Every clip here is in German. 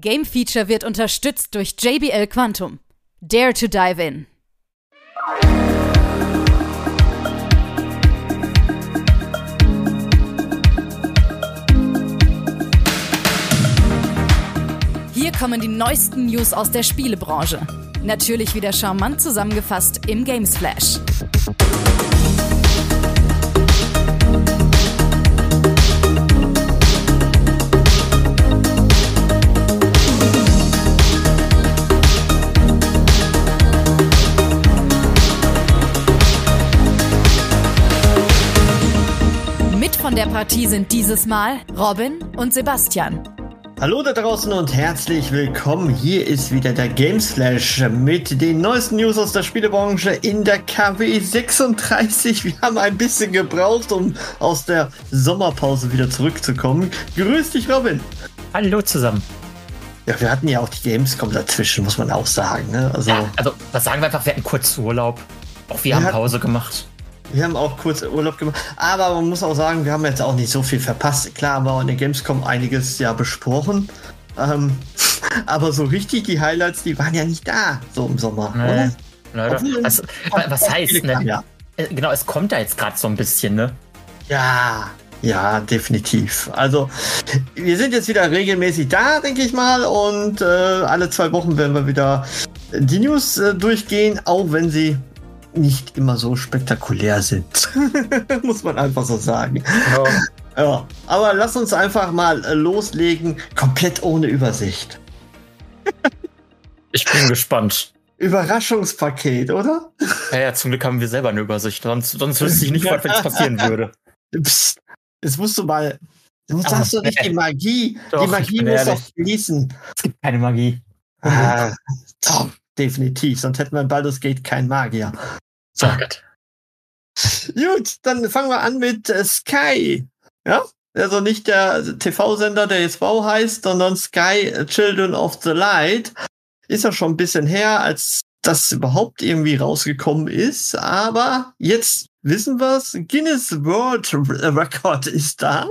Game Feature wird unterstützt durch JBL Quantum. Dare to dive in. Hier kommen die neuesten News aus der Spielebranche. Natürlich wieder charmant zusammengefasst im Games Flash. Von der Partie sind dieses Mal Robin und Sebastian. Hallo da draußen und herzlich willkommen. Hier ist wieder der Games Flash mit den neuesten News aus der Spielebranche in der KW 36. Wir haben ein bisschen gebraucht, um aus der Sommerpause wieder zurückzukommen. Grüß dich, Robin. Hallo zusammen. Ja, wir hatten ja auch die Gamescom dazwischen, muss man auch sagen. Ne? Also, ja, also, was sagen wir einfach, wir hatten kurz Urlaub. Auch wir, wir haben Pause gemacht. Wir haben auch kurz Urlaub gemacht. Aber man muss auch sagen, wir haben jetzt auch nicht so viel verpasst. Klar haben wir in der Gamescom einiges ja besprochen. Ähm, aber so richtig die Highlights, die waren ja nicht da, so im Sommer, nee. oder? Leider. Was, was heißt, ne? Ja. Äh, genau, es kommt da jetzt gerade so ein bisschen, ne? Ja, ja, definitiv. Also, wir sind jetzt wieder regelmäßig da, denke ich mal. Und äh, alle zwei Wochen werden wir wieder die News äh, durchgehen, auch wenn sie nicht immer so spektakulär sind. Muss man einfach so sagen. Ja. ja. Aber lass uns einfach mal äh, loslegen, komplett ohne Übersicht. ich bin gespannt. Überraschungspaket, oder? Ja, ja, zum Glück haben wir selber eine Übersicht. Sonst, sonst wüsste ich nicht, was passieren würde. Psst, jetzt musst du mal. Du sagst doch nicht die Magie. Doch, die Magie muss doch fließen. Es gibt keine Magie. Ah, doch, definitiv. Sonst hätten wir in Baldur's Gate keinen Magier. So. Oh Gott. Gut, dann fangen wir an mit äh, Sky. Ja, also nicht der TV-Sender, der jetzt Wow heißt, sondern Sky äh, Children of the Light. Ist ja schon ein bisschen her, als das überhaupt irgendwie rausgekommen ist. Aber jetzt wissen wir's. Guinness World Record ist da.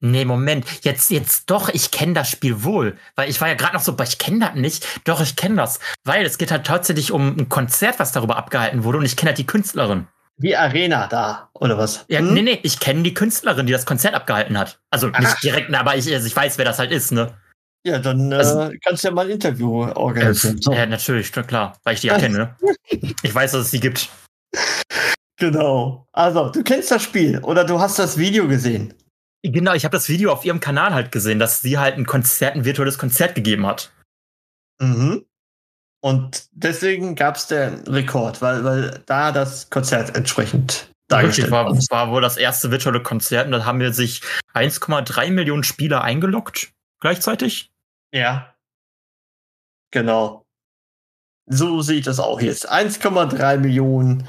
Nee, Moment, jetzt, jetzt doch, ich kenne das Spiel wohl. Weil ich war ja gerade noch so, ich kenne das nicht. Doch, ich kenne das. Weil es geht halt tatsächlich um ein Konzert, was darüber abgehalten wurde und ich kenne halt die Künstlerin. Die Arena da, oder was? Ja, hm? nee, nee, ich kenne die Künstlerin, die das Konzert abgehalten hat. Also nicht Ach. direkt, aber ich, also ich weiß, wer das halt ist, ne? Ja, dann äh, also, kannst du ja mal ein Interview organisieren. Äh, so. Ja, natürlich, klar, weil ich die ja kenne. Ne? ich weiß, dass es die gibt. Genau. Also, du kennst das Spiel oder du hast das Video gesehen. Genau, ich habe das Video auf ihrem Kanal halt gesehen, dass sie halt ein Konzert, ein virtuelles Konzert gegeben hat. Mhm. Und deswegen gab es den Rekord, weil, weil da das Konzert entsprechend dargestellt war. Das war wohl das erste virtuelle Konzert und da haben wir sich 1,3 Millionen Spieler eingeloggt gleichzeitig. Ja. Genau. So sieht das auch jetzt. 1,3 Millionen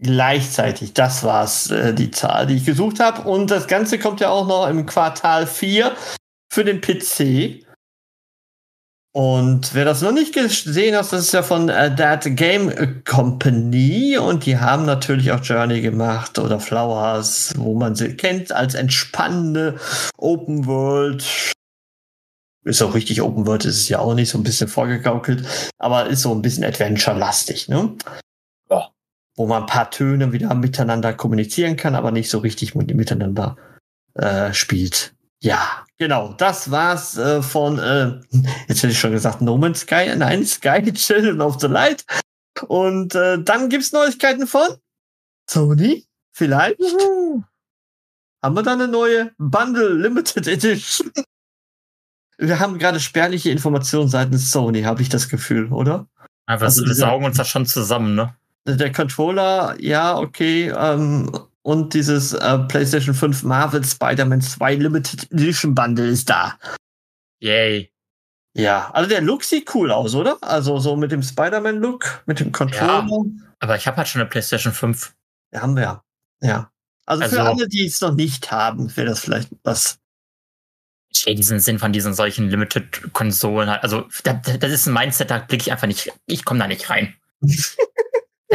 gleichzeitig. Das war's, äh, die Zahl, die ich gesucht habe. Und das Ganze kommt ja auch noch im Quartal 4 für den PC. Und wer das noch nicht gesehen hat, das ist ja von äh, That Game Company und die haben natürlich auch Journey gemacht oder Flowers, wo man sie kennt als entspannende Open World. Ist auch richtig Open World, ist es ja auch nicht so ein bisschen vorgegaukelt, aber ist so ein bisschen Adventure-lastig, ne? Wo man ein paar Töne wieder miteinander kommunizieren kann, aber nicht so richtig miteinander äh, spielt. Ja, genau. Das war's äh, von, äh, jetzt hätte ich schon gesagt, No Man's Sky, nein, Sky Children of the Light. Und äh, dann gibt's Neuigkeiten von Sony, vielleicht. Mhm. Haben wir da eine neue Bundle Limited Edition? wir haben gerade spärliche Informationen seitens Sony, habe ich das Gefühl, oder? Aber also, wir saugen uns da schon zusammen, ne? Der Controller, ja, okay, ähm, und dieses äh, PlayStation 5 Marvel Spider-Man 2 Limited Edition Bundle ist da. Yay. Ja, also der Look sieht cool aus, oder? Also so mit dem Spider-Man-Look, mit dem Controller. Ja, aber ich habe halt schon eine PlayStation 5. Ja, haben wir. Ja. Also, also für alle, die es noch nicht haben, wäre das vielleicht was. Ich sehe diesen Sinn von diesen solchen Limited-Konsolen halt. Also, das, das ist ein Mindset, da blicke ich einfach nicht, ich komme da nicht rein.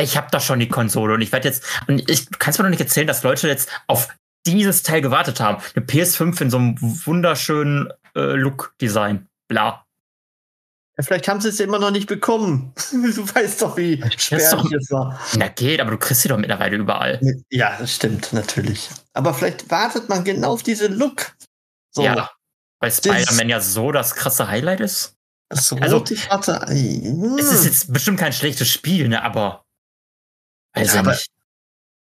ich habe doch schon die Konsole und ich werde jetzt, und ich kannst mir doch nicht erzählen, dass Leute jetzt auf dieses Teil gewartet haben. Eine PS5 in so einem wunderschönen äh, Look-Design. Bla. Ja, vielleicht haben sie es immer noch nicht bekommen. Du weißt doch, wie spärlich es war. Na geht, aber du kriegst sie doch mittlerweile überall. Ja, das stimmt, natürlich. Aber vielleicht wartet man genau auf diese Look. So. Ja, weil Spider-Man ja so das krasse Highlight ist. Das rote also, Vater. Es ist jetzt bestimmt kein schlechtes Spiel, ne, aber. Also ja, aber nicht.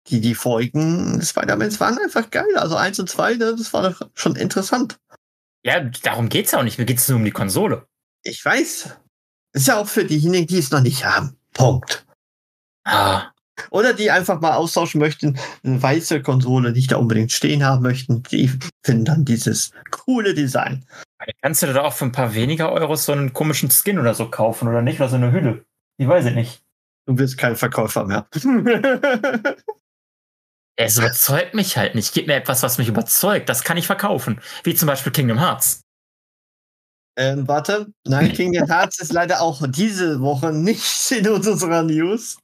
Die, die Folgen Spider-Mans waren einfach geil. Also eins und zwei, ne, das war doch schon interessant. Ja, darum geht's ja auch nicht. Mir geht's nur um die Konsole. Ich weiß. Ist ja auch für diejenigen, die es noch nicht haben. Punkt. Ah. Oder die einfach mal austauschen möchten, eine weiße Konsole nicht da unbedingt stehen haben möchten, die finden dann dieses coole Design. Kannst du da auch für ein paar weniger Euros so einen komischen Skin oder so kaufen oder nicht? Oder so eine Hülle? Ich weiß es nicht. Du bist kein Verkäufer mehr. es überzeugt mich halt nicht. Gib mir etwas, was mich überzeugt. Das kann ich verkaufen. Wie zum Beispiel Kingdom Hearts. Ähm, warte. Nein, Kingdom Hearts ist leider auch diese Woche nicht in unserer News.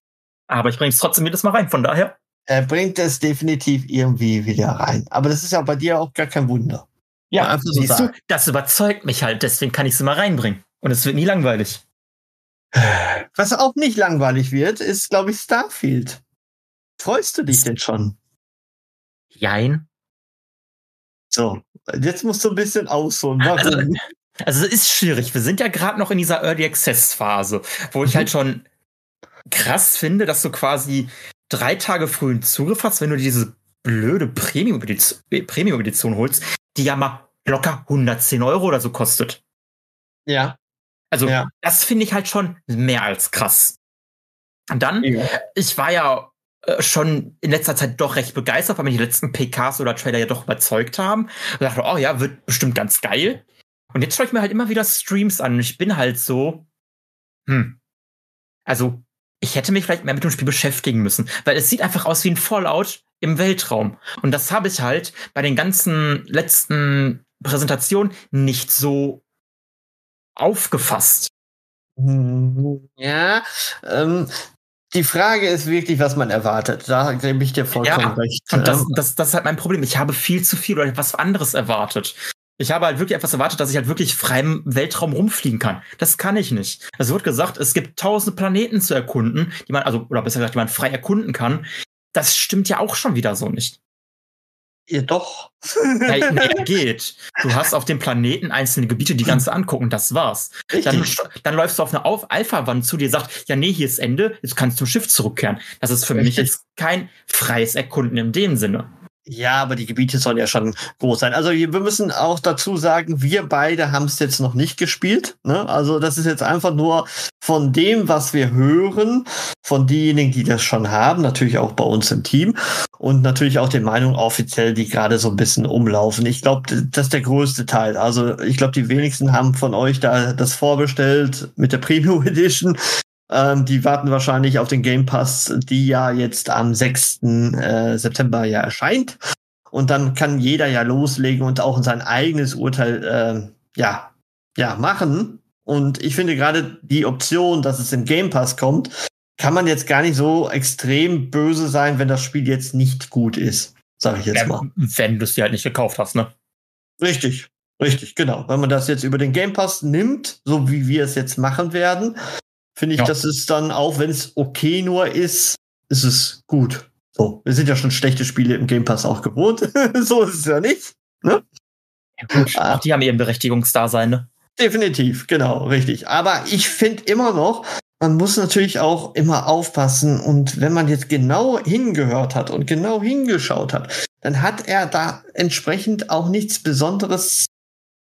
Aber ich bringe es trotzdem jedes Mal rein, von daher. Er bringt es definitiv irgendwie wieder rein. Aber das ist ja bei dir auch gar kein Wunder. Ja, so du, das überzeugt mich halt, deswegen kann ich es immer reinbringen. Und es wird nie langweilig. Was auch nicht langweilig wird, ist, glaube ich, Starfield. Freust du dich denn schon? Jein. So, jetzt musst du ein bisschen ausholen. Also, also es ist schwierig. Wir sind ja gerade noch in dieser Early Access Phase, wo ich halt mhm. schon krass finde, dass du quasi drei Tage frühen Zugriff hast, wenn du diese blöde Premium-Edition Premium holst, die ja mal locker 110 Euro oder so kostet. Ja. Also, ja. das finde ich halt schon mehr als krass. Und dann, ja. ich war ja äh, schon in letzter Zeit doch recht begeistert, weil mich die letzten PKs oder Trailer ja doch überzeugt haben. Und dachte, oh ja, wird bestimmt ganz geil. Und jetzt schaue ich mir halt immer wieder Streams an und ich bin halt so, hm. Also, ich hätte mich vielleicht mehr mit dem Spiel beschäftigen müssen, weil es sieht einfach aus wie ein Fallout im Weltraum. Und das habe ich halt bei den ganzen letzten Präsentationen nicht so aufgefasst. Ja, ähm, die Frage ist wirklich, was man erwartet. Da gebe ich dir vollkommen ja, recht. Und das, das, das ist halt mein Problem. Ich habe viel zu viel oder etwas anderes erwartet. Ich habe halt wirklich etwas erwartet, dass ich halt wirklich frei im Weltraum rumfliegen kann. Das kann ich nicht. Es wird gesagt, es gibt tausende Planeten zu erkunden, die man, also, oder besser gesagt, die man frei erkunden kann. Das stimmt ja auch schon wieder so nicht. Ja, doch. Ja, nee, geht. Du hast auf dem Planeten einzelne Gebiete, die ganze angucken, das war's. Dann, dann, läufst du auf eine auf Alpha-Wand zu, die sagt, ja, nee, hier ist Ende, jetzt kannst du zum Schiff zurückkehren. Das ist für Richtig. mich jetzt kein freies Erkunden in dem Sinne. Ja, aber die Gebiete sollen ja schon groß sein. Also wir müssen auch dazu sagen, wir beide haben es jetzt noch nicht gespielt. Ne? Also das ist jetzt einfach nur von dem, was wir hören, von denjenigen, die das schon haben, natürlich auch bei uns im Team und natürlich auch den Meinungen offiziell, die gerade so ein bisschen umlaufen. Ich glaube, das ist der größte Teil. Also ich glaube, die wenigsten haben von euch da das vorbestellt mit der Premium Edition. Ähm, die warten wahrscheinlich auf den Game Pass, die ja jetzt am 6. Äh, September ja erscheint. Und dann kann jeder ja loslegen und auch sein eigenes Urteil äh, ja, ja, machen. Und ich finde gerade die Option, dass es im Game Pass kommt, kann man jetzt gar nicht so extrem böse sein, wenn das Spiel jetzt nicht gut ist. Sag ich jetzt mal. Wenn du es dir halt nicht gekauft hast, ne? Richtig, richtig, genau. Wenn man das jetzt über den Game Pass nimmt, so wie wir es jetzt machen werden, finde ich, ja. das ist dann, auch wenn es okay nur ist, ist es gut. So, wir sind ja schon schlechte Spiele im Game Pass auch gewohnt. so ist es ja nicht. Ne? Ja, gut, ah. die haben ihren Berechtigungsdasein, ne? Definitiv, genau, richtig. Aber ich finde immer noch, man muss natürlich auch immer aufpassen und wenn man jetzt genau hingehört hat und genau hingeschaut hat, dann hat er da entsprechend auch nichts Besonderes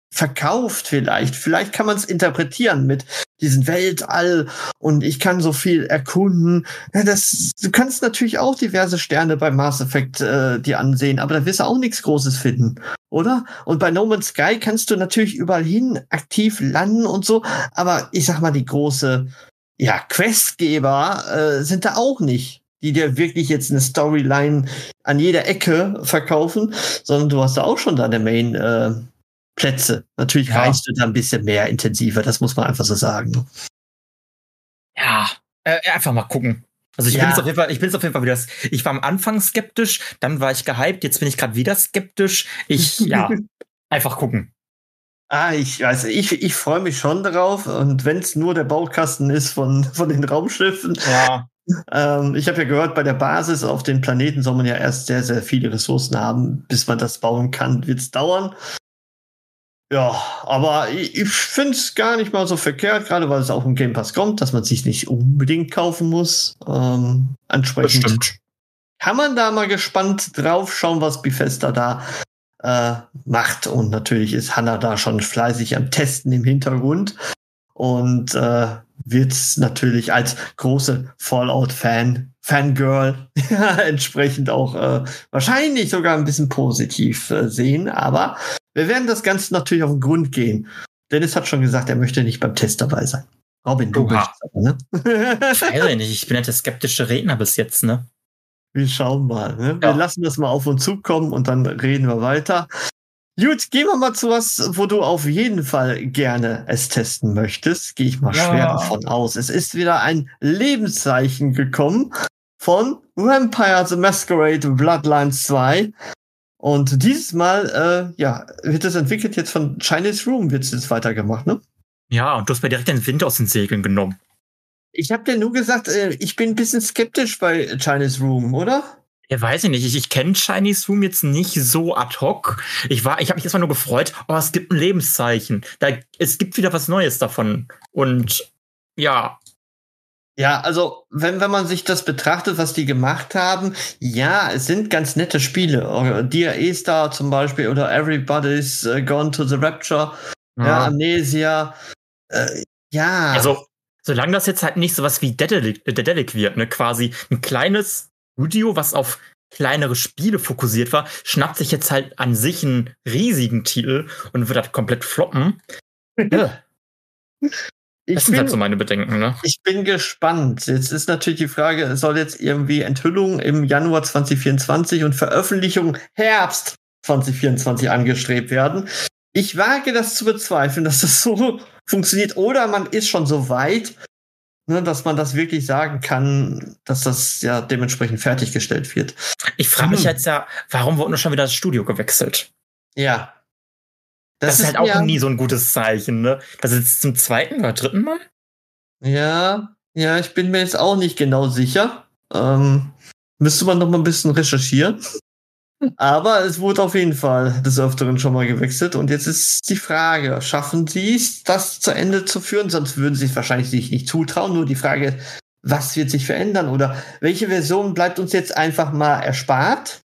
verkauft vielleicht. Vielleicht kann man es interpretieren mit diesen Weltall und ich kann so viel erkunden. Ja, das, du kannst natürlich auch diverse Sterne bei Mass Effect äh, dir ansehen, aber da wirst du auch nichts Großes finden, oder? Und bei No Man's Sky kannst du natürlich überall hin aktiv landen und so, aber ich sag mal, die große ja, Questgeber äh, sind da auch nicht die dir wirklich jetzt eine Storyline an jeder Ecke verkaufen, sondern du hast da auch schon deine Main äh, Plätze. Natürlich ja. du da ein bisschen mehr intensiver, das muss man einfach so sagen. Ja, äh, einfach mal gucken. Also ich ja. bin jetzt auf jeden Fall, ich bin jetzt auf jeden Fall wieder, ich war am Anfang skeptisch, dann war ich gehypt, jetzt bin ich gerade wieder skeptisch. Ich, ja, einfach gucken. Ah, ich weiß, ich, ich freue mich schon drauf. Und wenn es nur der Baukasten ist von, von den Raumschiffen. Ja. Ähm, ich habe ja gehört, bei der Basis auf den Planeten soll man ja erst sehr, sehr viele Ressourcen haben. Bis man das bauen kann, wird es dauern. Ja, aber ich, ich finde es gar nicht mal so verkehrt, gerade weil es auch im Game Pass kommt, dass man sich nicht unbedingt kaufen muss. Ähm, entsprechend Bestimmt. kann man da mal gespannt drauf schauen, was Bethesda da äh, macht. Und natürlich ist Hannah da schon fleißig am Testen im Hintergrund und äh, wird natürlich als große Fallout-Fan, Fangirl entsprechend auch äh, wahrscheinlich sogar ein bisschen positiv äh, sehen. Aber wir werden das Ganze natürlich auf den Grund gehen. Dennis hat schon gesagt, er möchte nicht beim Test dabei sein. Robin, du Oha. möchtest aber, ne? Weiß ich nicht, ich bin ja der skeptische Redner bis jetzt, ne? Wir schauen mal. Ne? Wir Ja. lassen das mal auf uns zukommen und dann reden wir weiter. Gut, gehen wir mal zu was, wo du auf jeden Fall gerne es testen möchtest. Gehe ich mal Ja. schwer davon aus. Es ist wieder ein Lebenszeichen gekommen von Vampire the Masquerade Bloodlines 2. Und dieses Mal, äh, ja, wird es entwickelt jetzt von Chinese Room, wird es jetzt weitergemacht, ne? Ja, und du hast mir direkt den Wind aus den Segeln genommen. Ich habe dir nur gesagt, äh, ich bin ein bisschen skeptisch bei Chinese Room, oder? Ja, weiß ich nicht. Ich, ich kenne Chinese Room jetzt nicht so ad hoc. Ich war, ich habe mich erstmal nur gefreut, oh, es gibt ein Lebenszeichen. Da, es gibt wieder was Neues davon. Und ja, Ja, also wenn, wenn man sich das betrachtet, was die gemacht haben, ja, es sind ganz nette Spiele. Dear A-Star zum Beispiel oder Everybody's äh, Gone to the Rapture, ja, Amnesia. Äh, ja, Also, solange das jetzt halt nicht sowas wie Dedelic, äh, Dedelic wird, ne, quasi ein kleines Studio, was auf kleinere Spiele fokussiert war, schnappt sich jetzt halt an sich einen riesigen Titel und wird halt komplett floppen. Ja, ich, das sind bin, halt so meine Bedenken, ne? ich bin gespannt. Jetzt ist natürlich die Frage, soll jetzt irgendwie Enthüllung im Januar 2024 und Veröffentlichung Herbst 2024 angestrebt werden. Ich wage das zu bezweifeln, dass das so funktioniert. Oder man ist schon so weit, ne, dass man das wirklich sagen kann, dass das ja dementsprechend fertiggestellt wird. Ich frage mich Hm. jetzt ja, warum wurde nur schon wieder das Studio gewechselt? Ja. Das, ist halt auch ja, nie so ein gutes Zeichen, ne? Das ist jetzt zum zweiten oder dritten Mal? Ja, ja, ich bin mir jetzt auch nicht genau sicher. Ähm, müsste man noch mal ein bisschen recherchieren. Aber es wurde auf jeden Fall des Öfteren schon mal gewechselt. Und jetzt ist die Frage, schaffen sie es, das zu Ende zu führen? Sonst würden sie es wahrscheinlich sich nicht zutrauen. Nur die Frage, was wird sich verändern? Oder welche Version bleibt uns jetzt einfach mal erspart?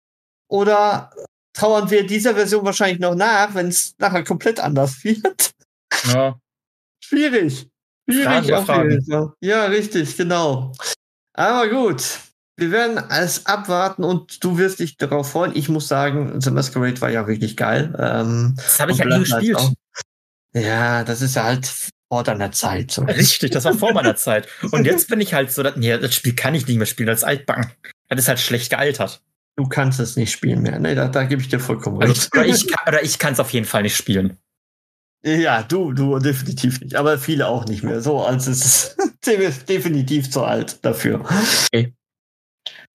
Oder trauern wir dieser Version wahrscheinlich noch nach, wenn es nachher komplett anders wird? Ja. Schwierig. Schwierig Fragen über auf Fragen. jeden Fall. Ja, richtig, genau. Aber gut. Wir werden es abwarten und du wirst dich darauf freuen. Ich muss sagen, The Masquerade war ja wirklich geil. Ähm, Das habe ich und halt nie gespielt. auch. Ja, das ist ja halt vor deiner Zeit. So. Richtig, das war vor meiner Zeit. Und jetzt bin ich halt so, dass, nee, das Spiel kann ich nicht mehr spielen als Altbacken. Das ist halt schlecht gealtert. Du kannst es nicht spielen mehr. Nee, da, da gebe ich dir vollkommen Also, recht. oder ich kann oder ich kann es auf jeden Fall nicht spielen. Ja, du, du definitiv nicht. Aber viele auch nicht mehr. So, als es ist definitiv zu alt dafür. Okay.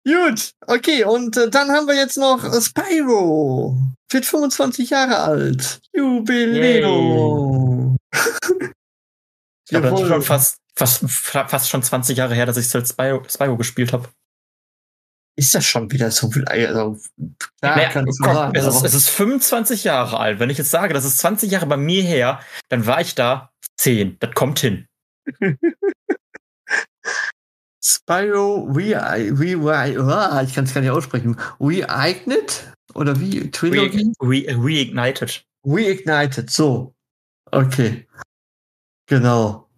Gut, okay, und äh, dann haben wir jetzt noch Spyro. Wird 25 Jahre alt. Jubiläum. Ich glaube, das ist schon fast, fast, fast schon 20 Jahre her, dass ich Spyro, Spyro gespielt habe. Ist das schon wieder so viel? Also, klar, Naja, komm, sagen, es, ist, es ist 25 Jahre alt. Wenn ich jetzt sage, das ist 20 Jahre bei mir her, dann war ich da 10. Das kommt hin. Spyro Re, Re ah, ich kann es gar nicht aussprechen. Reignited? Oder wie? Trilogy? Re, re, reignited. Reignited, so. Okay. Genau.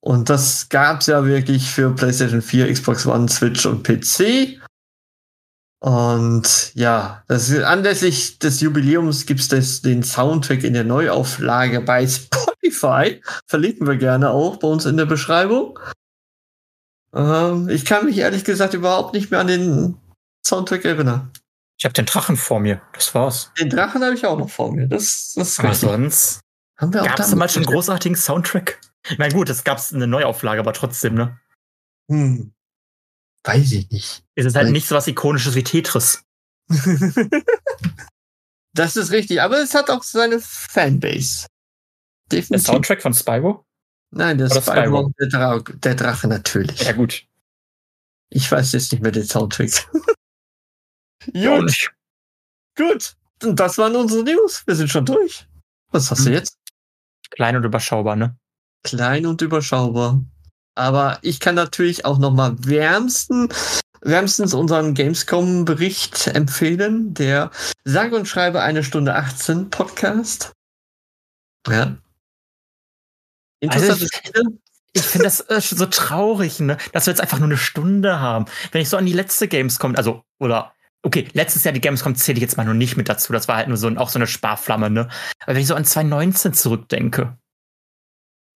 Und das gab's ja wirklich für PlayStation 4, Xbox One, Switch und PC. Und ja, das ist, anlässlich des Jubiläums gibt's das, den Soundtrack in der Neuauflage bei Spotify. Verlinken wir gerne auch bei uns in der Beschreibung. Ähm, ich kann mich ehrlich gesagt überhaupt nicht mehr an den Soundtrack erinnern. Ich habe den Drachen vor mir. Das war's. Den Drachen habe ich auch noch vor mir. Das, das ist Aber richtig. sonst Haben wir auch gab es damit- mal schon einen großartigen Soundtrack. Ich meine, gut, es gab eine Neuauflage, aber trotzdem, ne? Hm. Weiß ich nicht. Es ist halt Weil- nicht so was Ikonisches wie Tetris. das ist richtig, aber es hat auch seine Fanbase. Definitiv. Der Soundtrack von Spyro? Nein, der Oder Spyro, der, Dra der Drache natürlich. Ja, gut. Ich weiß jetzt nicht mehr den Soundtrack. gut. Gut. Und das waren unsere News. Wir sind schon durch. Was hast hm. du jetzt? Klein und überschaubar, ne? Klein und überschaubar. Aber ich kann natürlich auch noch mal wärmsten, wärmstens unseren Gamescom-Bericht empfehlen. Der sage und schreibe eine Stunde 18 Podcast. Ja. Interessante also ich, ich finde das äh, so traurig, ne? dass wir jetzt einfach nur eine Stunde haben. Wenn ich so an die letzte Gamescom, also, oder Okay, letztes Jahr die Gamescom zähle ich jetzt mal nur nicht mit dazu. Das war halt nur so auch so eine Sparflamme, ne? Aber wenn ich so an 2019 zurückdenke.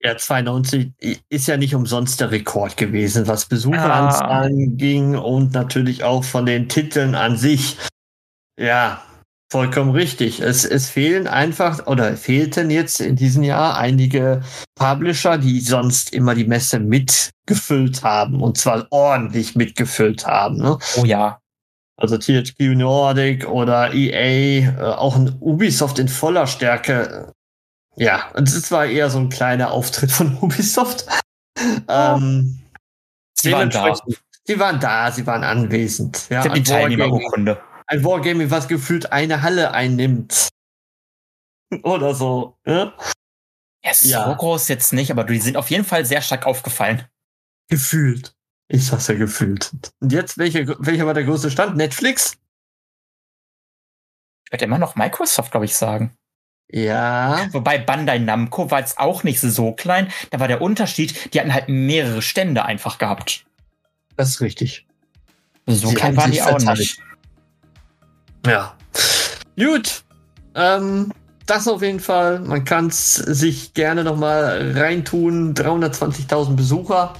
Ja, 2019 ist ja nicht umsonst der Rekord gewesen, was Besucheranzahlen ah. ging und natürlich auch von den Titeln an sich. Ja, vollkommen richtig. Es, es fehlen einfach oder fehlten jetzt in diesem Jahr einige Publisher, die sonst immer die Messe mitgefüllt haben und zwar ordentlich mitgefüllt haben. Ne? Oh ja. Also THQ Nordic oder EA, äh, auch ein Ubisoft in voller Stärke. Ja, und es war eher so ein kleiner Auftritt von Ubisoft. ähm, sie waren da. Sie waren da, sie waren anwesend. Ja, die Teilnehmerurkunde. Ein Wargaming, was gefühlt eine Halle einnimmt. Oder so. Ja, ja so ja. groß jetzt nicht, aber die sind auf jeden Fall sehr stark aufgefallen. Gefühlt. Ich sag's ja gefühlt. Und jetzt, welcher, welcher war der größte Stand? Netflix? Ich werde immer noch Microsoft, glaube ich, sagen. Ja. Wobei Bandai Namco war jetzt auch nicht so klein. Da war der Unterschied, die hatten halt mehrere Stände einfach gehabt. Das ist richtig. So Sie klein waren die auch nicht. Ja. Gut. Ähm, das auf jeden Fall. Man kann es sich gerne noch mal reintun. 320.000 Besucher.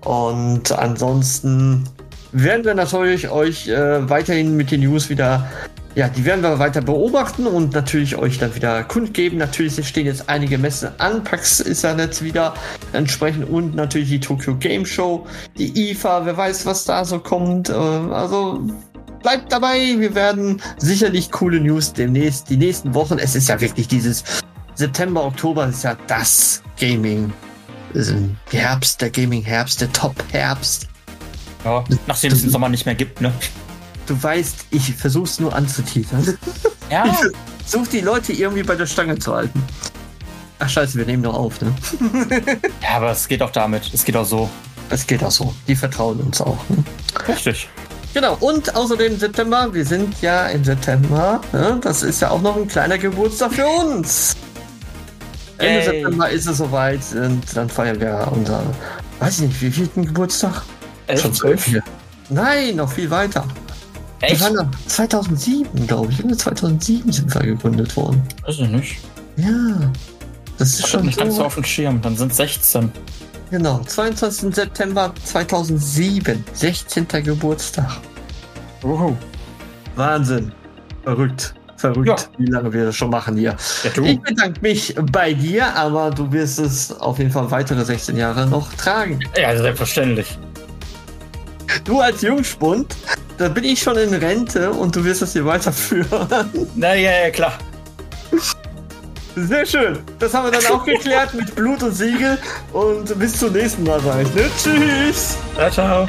Und ansonsten werden wir natürlich euch äh, weiterhin mit den News wieder, ja, die werden wir weiter beobachten und natürlich euch dann wieder kundgeben. Natürlich stehen jetzt einige Messen an. PAX ist ja jetzt wieder entsprechend und natürlich die Tokyo Game Show, die IFA, wer weiß, was da so kommt. Äh, also bleibt dabei, wir werden sicherlich coole News demnächst, die nächsten Wochen. Es ist ja wirklich dieses September, Oktober ist ja das Gaming Herbst, der Gaming-Herbst, der Top-Herbst. Ja, nachdem es den Sommer nicht mehr gibt, ne? Du weißt, ich versuch's nur anzuteasern. Ja. Ich versuch die Leute irgendwie bei der Stange zu halten. Ach scheiße, wir nehmen doch auf, ne? ja, aber es geht auch damit. Es geht auch so. Es geht auch so. Die vertrauen uns auch. Ne? Richtig. Genau, und außerdem September, wir sind ja im September, ne? das ist ja auch noch ein kleiner Geburtstag für uns. Ende Ey. September ist es soweit und dann feiern wir unser, weiß ich nicht, wie vielten Geburtstag? Elf, Schon zwölf? Nein, noch viel weiter. Echt? Wir waren 2007, glaube ich. 2007 sind wir gegründet worden. Weiß ich nicht. Ja. Das ist ich schon nicht so. ganz so auf dem Schirm. Dann sind 16. Genau, 22. September 2007. 16. Geburtstag. Uhu. Wahnsinn. Verrückt. Verrückt, ja. wie lange wir das schon machen hier. Ja, ich bedanke mich bei dir, aber du wirst es auf jeden Fall weitere 16 Jahre noch tragen. Ja, selbstverständlich. Du als Jungspund, da bin ich schon in Rente und du wirst es hier weiterführen. Na ja, ja, klar. Sehr schön. Das haben wir dann auch geklärt mit Blut und Siegel. Und bis zum nächsten Mal, sage ich. Ne? Tschüss. Ciao, ciao.